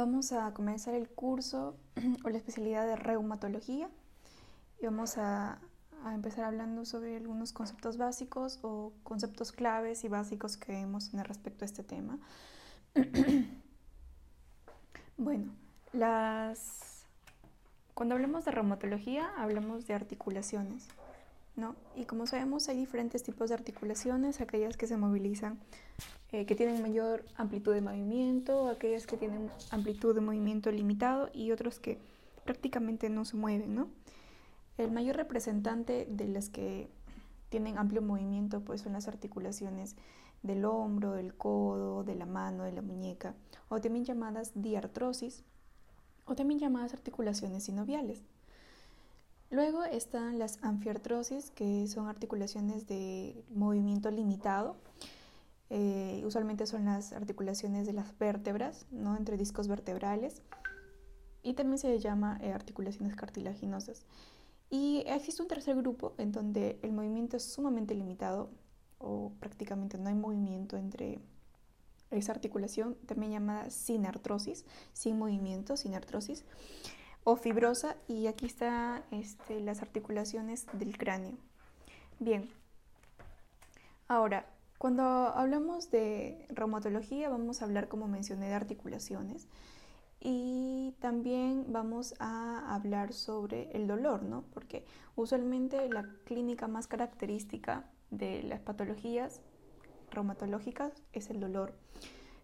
Vamos a comenzar el curso o la especialidad de reumatología y vamos a, empezar hablando sobre algunos conceptos básicos o conceptos claves y básicos que debemos tener respecto a este tema. bueno, las... cuando hablamos de reumatología hablamos de articulaciones. Y como sabemos hay diferentes tipos de articulaciones, aquellas que se movilizan, eh, que tienen mayor amplitud de movimiento, aquellas que tienen amplitud de movimiento limitado y otros que prácticamente no se mueven. El mayor representante de las que tienen amplio movimiento pues son las articulaciones del hombro, del codo, de la mano, de la muñeca, o también llamadas diartrosis, o también llamadas articulaciones sinoviales. Luego están las anfiartrosis, que son articulaciones de movimiento limitado. Eh, usualmente son las articulaciones de las vértebras, ¿no? entre discos vertebrales. Y también se llama eh, articulaciones cartilaginosas. Y existe un tercer grupo en donde el movimiento es sumamente limitado o prácticamente no hay movimiento entre esa articulación, también llamada sinartrosis, sin movimiento, sinartrosis o fibrosa y aquí están este, las articulaciones del cráneo. Bien, ahora, cuando hablamos de reumatología vamos a hablar, como mencioné, de articulaciones y también vamos a hablar sobre el dolor, ¿no? Porque usualmente la clínica más característica de las patologías reumatológicas es el dolor.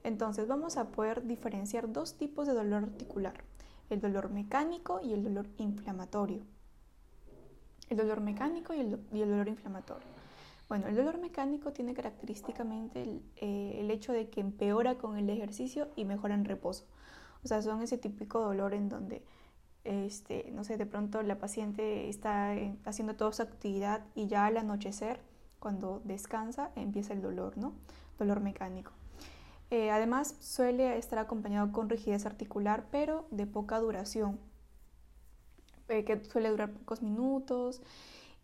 Entonces vamos a poder diferenciar dos tipos de dolor articular el dolor mecánico y el dolor inflamatorio. El dolor mecánico y el, dolor inflamatorio. Bueno, el dolor mecánico tiene característicamente eh, el, hecho de que empeora con el ejercicio y mejora en reposo. O sea, son ese típico dolor en donde, este, no sé, de pronto la paciente está haciendo toda su actividad y ya al anochecer, cuando descansa, empieza el dolor, ¿no? Dolor mecánico. Eh, además, suele estar acompañado con rigidez articular, pero de poca duración, eh, que suele durar pocos minutos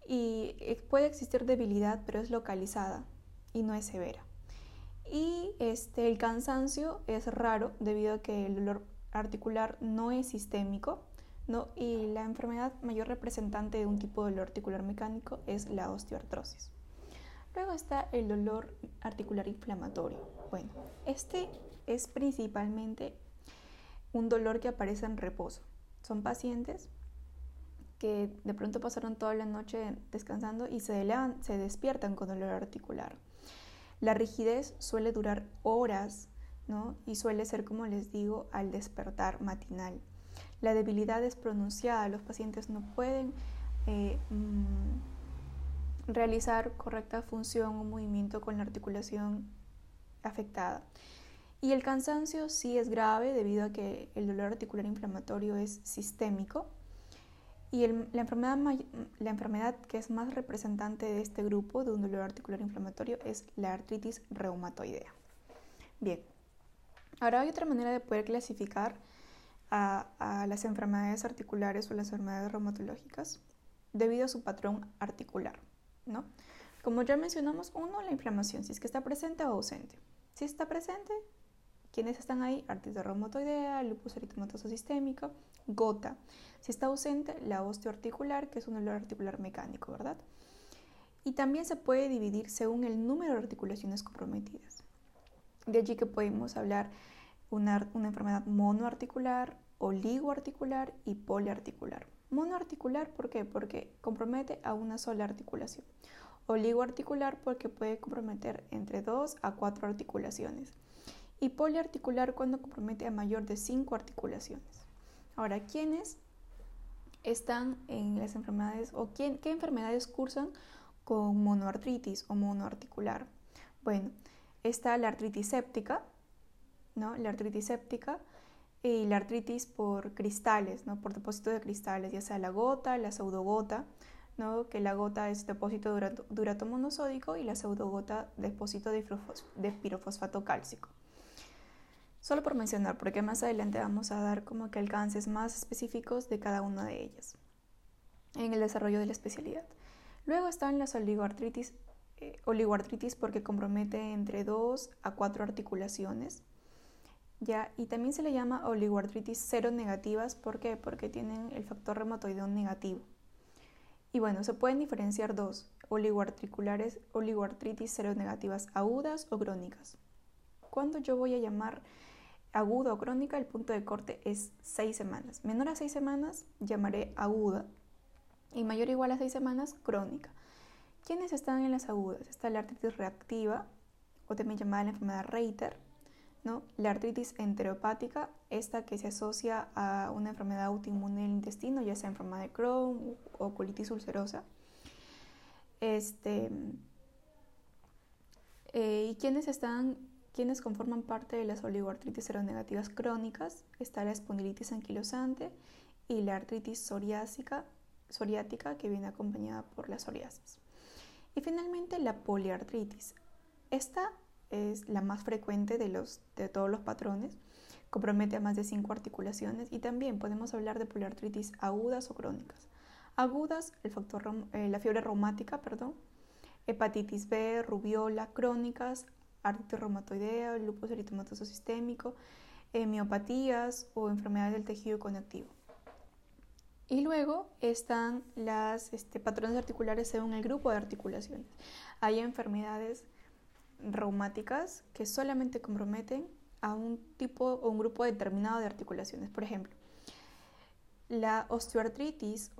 y eh, puede existir debilidad, pero es localizada y no es severa. Y este, el cansancio es raro debido a que el dolor articular no es sistémico, ¿no? y la enfermedad mayor representante de un tipo de dolor articular mecánico es la osteoartrosis. Luego está el dolor articular inflamatorio. Bueno, este es principalmente un dolor que aparece en reposo. Son pacientes que de pronto pasaron toda la noche descansando y se, se despiertan con dolor articular. La rigidez suele durar horas ¿no? y suele ser, como les digo, al despertar matinal. La debilidad es pronunciada, los pacientes no pueden eh, mm, realizar correcta función o movimiento con la articulación afectada. Y el cansancio sí es grave debido a que el dolor articular inflamatorio es sistémico. Y la, enfermedad, la enfermedad que es más representante de este grupo de un dolor articular inflamatorio es la artritis reumatoidea. Bien, ahora hay otra manera de poder clasificar a, a las enfermedades articulares o las enfermedades reumatológicas debido a su patrón articular. ¿No? Como ya mencionamos, uno, la inflamación, si es que está presente o ausente. Si está presente, ¿quiénes están ahí? Artritis reumatoidea, lupus eritematoso sistémico, gota. Si está ausente, la osteoarticular, que es un dolor articular mecánico, ¿verdad? Y también se puede dividir según el número de articulaciones comprometidas. De allí que podemos hablar una, una enfermedad monoarticular, oligoarticular y poliarticular. Monoarticular, ¿por qué? Porque compromete a una sola articulación. Oligoarticular porque puede comprometer entre dos a cuatro articulaciones. Y poliarticular cuando compromete a mayor de cinco articulaciones. Ahora, ¿quiénes están en las enfermedades o qué enfermedades cursan con monoartritis o monoarticular? Bueno, está la artritis séptica, ¿no? La artritis séptica y la artritis por cristales, ¿no? por depósito de cristales, ya sea la gota, la pseudogota, ¿no? que la gota es depósito de durato monosódico y la pseudogota depósito de, de pirofosfato cálcico. Solo por mencionar, porque más adelante vamos a dar como que alcances más específicos de cada una de ellas en el desarrollo de la especialidad. Luego están las oligoartritis, eh, oligoartritis porque compromete entre 2 a 4 articulaciones Y también se le llama oligoartritis cero negativas, ¿por qué? Porque tienen el factor reumatoideo negativo. Y bueno, se pueden diferenciar dos, oligoarticulares, oligoartritis negativas agudas o crónicas. Cuando yo voy a llamar aguda o crónica, el punto de corte es seis semanas. Menor a seis semanas llamaré aguda y mayor o igual a seis semanas crónica. ¿Quiénes están en las agudas? Está la artritis reactiva, o también llamada la enfermedad Reiter, ¿no? La artritis enteropática, esta que se asocia a una enfermedad autoinmune del intestino, ya sea enfermedad de Crohn o colitis ulcerosa. Este, eh, ¿Y están, quiénes conforman parte de las oligoartritis seronegativas crónicas? Está la espondilitis anquilosante y la artritis psoriásica, psoriática que viene acompañada por la psoriasis. Y finalmente la poliartritis. Esta es la más frecuente de, los, de todos los patrones, compromete a más de cinco articulaciones y también podemos hablar de poliartritis agudas o crónicas. Agudas, el factor, eh, la fiebre reumática, perdón, hepatitis B, rubiola, crónicas, artritis reumatoidea, lupus eritematoso sistémico, miopatías o enfermedades del tejido conectivo. Y luego están los este, patrones articulares según el grupo de articulaciones. Hay enfermedades reumáticas que solamente comprometen a un tipo o un grupo determinado de articulaciones. Por ejemplo, la osteoartritis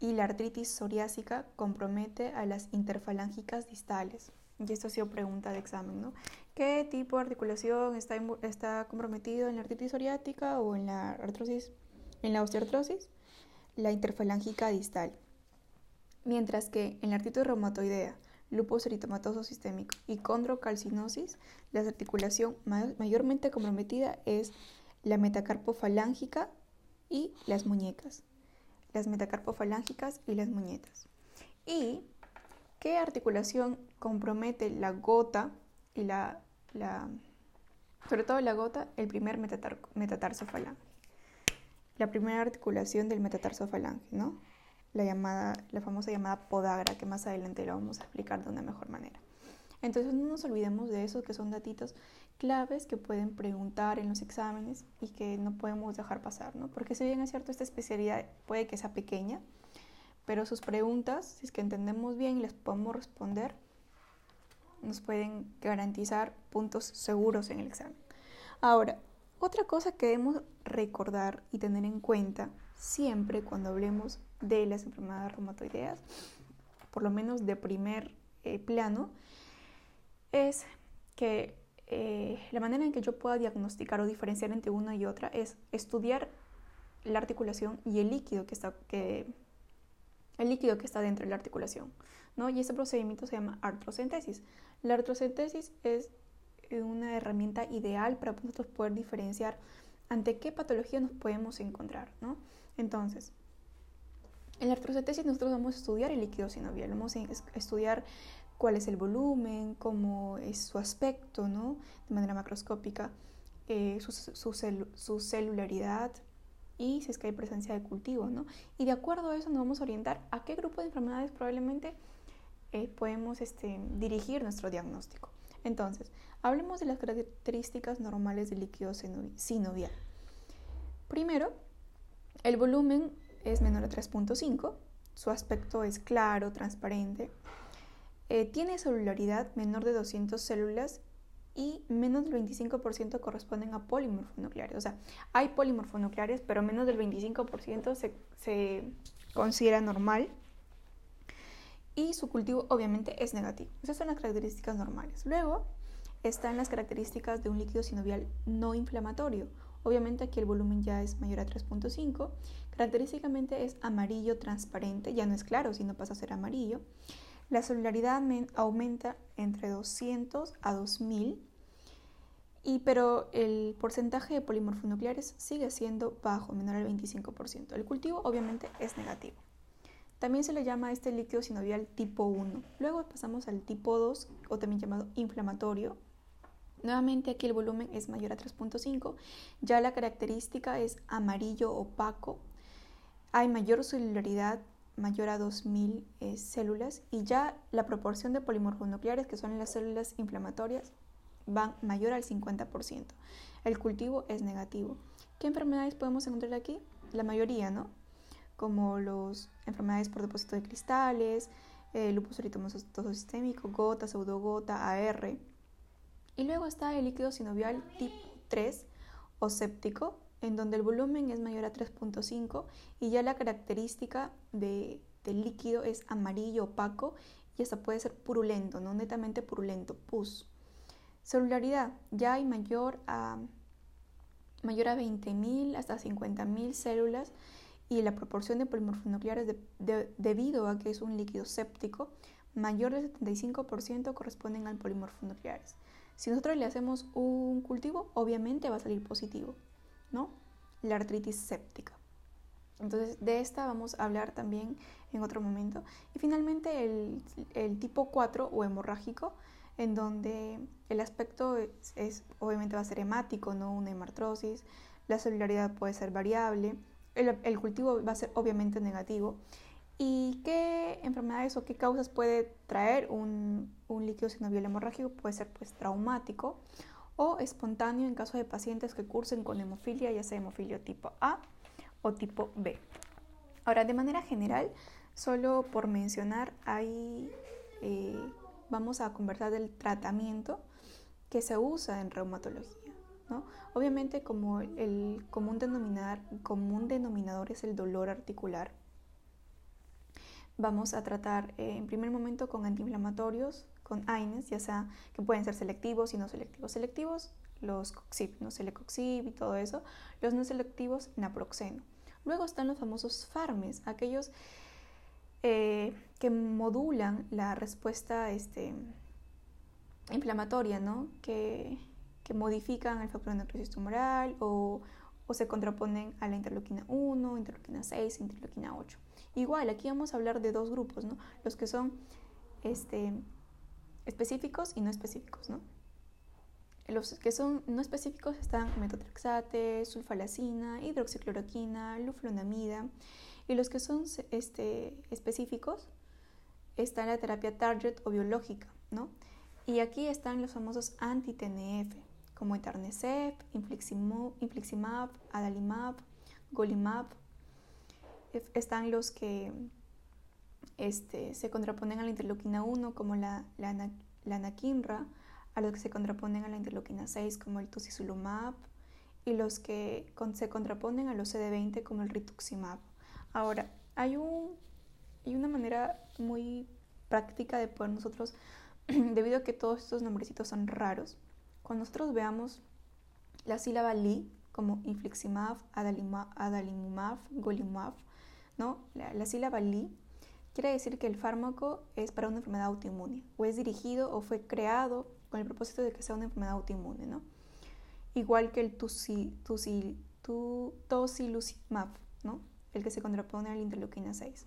y la artritis psoriásica compromete a las interfalángicas distales. Y esto ha sido pregunta de examen, ¿no? ¿Qué tipo de articulación está, está comprometido en la artritis psoriática o en la artrosis, en la osteoartrosis? La interfalángica distal. Mientras que en la artritis reumatoidea lupus eritematoso sistémico y condrocalcinosis, la articulación mayormente comprometida es la metacarpofalángica y las muñecas. Las metacarpofalángicas y las muñecas. ¿Y qué articulación compromete la gota y la, la sobre todo la gota, el primer metatar, metatarsofalange? La primera articulación del metatarsofalange, ¿no? La, llamada, la famosa llamada podagra, que más adelante lo vamos a explicar de una mejor manera. Entonces no nos olvidemos de eso, que son datitos claves que pueden preguntar en los exámenes y que no podemos dejar pasar, ¿no? Porque si bien es cierto, esta especialidad puede que sea pequeña, pero sus preguntas, si es que entendemos bien y les podemos responder, nos pueden garantizar puntos seguros en el examen. Ahora, otra cosa que debemos recordar y tener en cuenta siempre cuando hablemos de las enfermedades reumatoideas, por lo menos de primer eh, plano, es que eh, la manera en que yo pueda diagnosticar o diferenciar entre una y otra es estudiar la articulación y el líquido que está, que, el líquido que está dentro de la articulación. ¿no? Y ese procedimiento se llama artrocentesis. La artrocentesis es una herramienta ideal para nosotros poder diferenciar ante qué patología nos podemos encontrar. ¿no? Entonces, en la artrocentesis nosotros vamos a estudiar el líquido sinovial, vamos a estudiar cuál es el volumen, cómo es su aspecto, ¿no? De manera macroscópica, eh, su, celularidad y si es que hay presencia de cultivo, ¿no? Y de acuerdo a eso nos vamos a orientar a qué grupo de enfermedades probablemente eh, podemos este, dirigir nuestro diagnóstico. Entonces, hablemos de las características normales del líquido sinovial. Primero, el volumen es menor a 3.5, su aspecto es claro, transparente, eh, tiene celularidad menor de 200 células y menos del 25% corresponden a polimorfonucleares. O sea, hay polimorfonucleares, pero menos del 25% se, se considera normal. Y su cultivo obviamente es negativo. Esas son las características normales. Luego están las características de un líquido sinovial no inflamatorio Obviamente aquí el volumen ya es mayor a 3.5. Característicamente es amarillo transparente, ya no es claro, sino pasa a ser amarillo. La celularidad aumenta entre 200 a 2000, y, pero el porcentaje de polimorfonucleares sigue siendo bajo, menor al 25%. El cultivo obviamente es negativo. También se le llama este líquido sinovial tipo 1. Luego pasamos al tipo 2, o también llamado inflamatorio, Nuevamente aquí el volumen es mayor a 3.5, ya la característica es amarillo opaco, hay mayor celularidad mayor a 2000 eh, células y ya la proporción de polimorfonucleares, que son las células inflamatorias, van mayor al 50%. El cultivo es negativo. ¿Qué enfermedades podemos encontrar aquí? La mayoría, ¿no? Como las enfermedades por depósito de cristales, eh, lupus eritematoso sistémico, gota, pseudogota, AR. Y luego está el líquido sinovial tipo 3 o séptico, en donde el volumen es mayor a 3.5 y ya la característica de, del líquido es amarillo opaco y hasta puede ser purulento, no netamente purulento, pus. Celularidad, ya hay mayor a, mayor a 20.000 hasta 50.000 células y la proporción de polimorfonucleares debido a que es un líquido séptico mayor del 75% corresponden al polimorfonucleares. Si nosotros le hacemos un cultivo, obviamente va a salir positivo, ¿no? La artritis séptica. Entonces, de esta vamos a hablar también en otro momento. Y finalmente, el, tipo 4 o hemorrágico, en donde el aspecto es, obviamente va a ser hemático, no una hemartrosis, la celularidad puede ser variable, el, cultivo va a ser obviamente negativo. ¿Y qué enfermedades o qué causas puede traer un, un líquido sinovial hemorrágico? Puede ser pues traumático o espontáneo en caso de pacientes que cursen con hemofilia, ya sea hemofilia tipo A o tipo B. Ahora, de manera general, solo por mencionar, hay eh, vamos a conversar del tratamiento que se usa en reumatología. ¿no? Obviamente como el común denominador es el dolor articular, vamos a tratar eh, en primer momento con antiinflamatorios, con AINES, ya sea que pueden ser selectivos y no selectivos. Selectivos, los COXIP, ¿no? Celecoxib y todo eso. Los no selectivos, naproxeno. Luego están los famosos FARMES, aquellos eh, que modulan la respuesta este, inflamatoria, ¿no? que, modifican el factor de necrosis tumoral o, se contraponen a la interleuquina 1, interleuquina 6, interleuquina 8. Igual, aquí vamos a hablar de dos grupos, ¿no? los que son este, específicos y no específicos. ¿no? Los que son no específicos están metotrexate, sulfalacina, hidroxicloroquina, luflonamida. Y los que son este, específicos está la terapia target o biológica, ¿no? Y aquí están los famosos anti-TNF, como Etanercept, Infliximab, Adalimab, Golimab. Están los que este, se contraponen a la interleuquina 1, como la, la, la anakinra, a los que se contraponen a la interleuquina 6, como el tocilizumab, y los que se contraponen a los CD20, como el rituximab. Ahora, hay, un, una manera muy práctica de poder nosotros, debido a que todos estos nombrecitos son raros, cuando nosotros veamos la sílaba li, como infliximab, adalimumab, golimumab, ¿no? La, sílaba li quiere decir que el fármaco es para una enfermedad autoinmune, o es dirigido o fue creado con el propósito de que sea una enfermedad autoinmune, ¿no? Igual que el tocilizumab, ¿no? el que se contrapone a la interleuquina 6.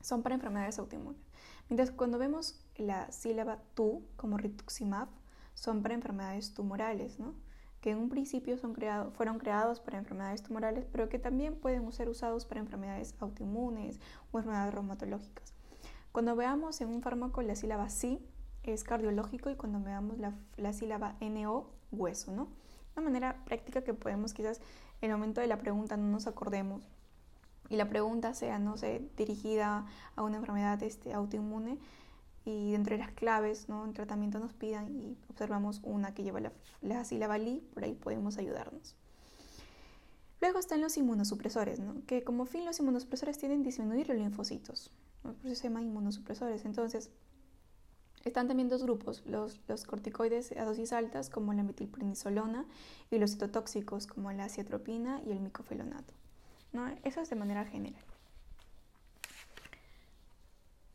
Son para enfermedades autoinmunes. Mientras cuando vemos la sílaba tu, como rituximab, son para enfermedades tumorales, ¿no? Que en un principio fueron creados para enfermedades tumorales, pero que también pueden ser usados para enfermedades autoinmunes o enfermedades reumatológicas. Cuando veamos en un fármaco la sílaba si, es cardiológico y cuando veamos la, la sílaba NO, hueso, ¿no? Una manera práctica que podemos quizás en el momento de la pregunta no nos acordemos y la pregunta sea, no sé, dirigida a una enfermedad este, autoinmune y dentro de las claves, ¿no? En tratamiento nos pidan y observamos una que lleva la, la sílaba LI, por ahí podemos ayudarnos. Luego están los inmunosupresores, ¿no? que como fin los inmunosupresores tienen disminuir los linfocitos, por eso se llaman inmunosupresores. Entonces, están también dos grupos, los, los corticoides a dosis altas como la metilprednisolona y los citotóxicos como la ciatropina y el micofelonato. ¿no? Eso es de manera general.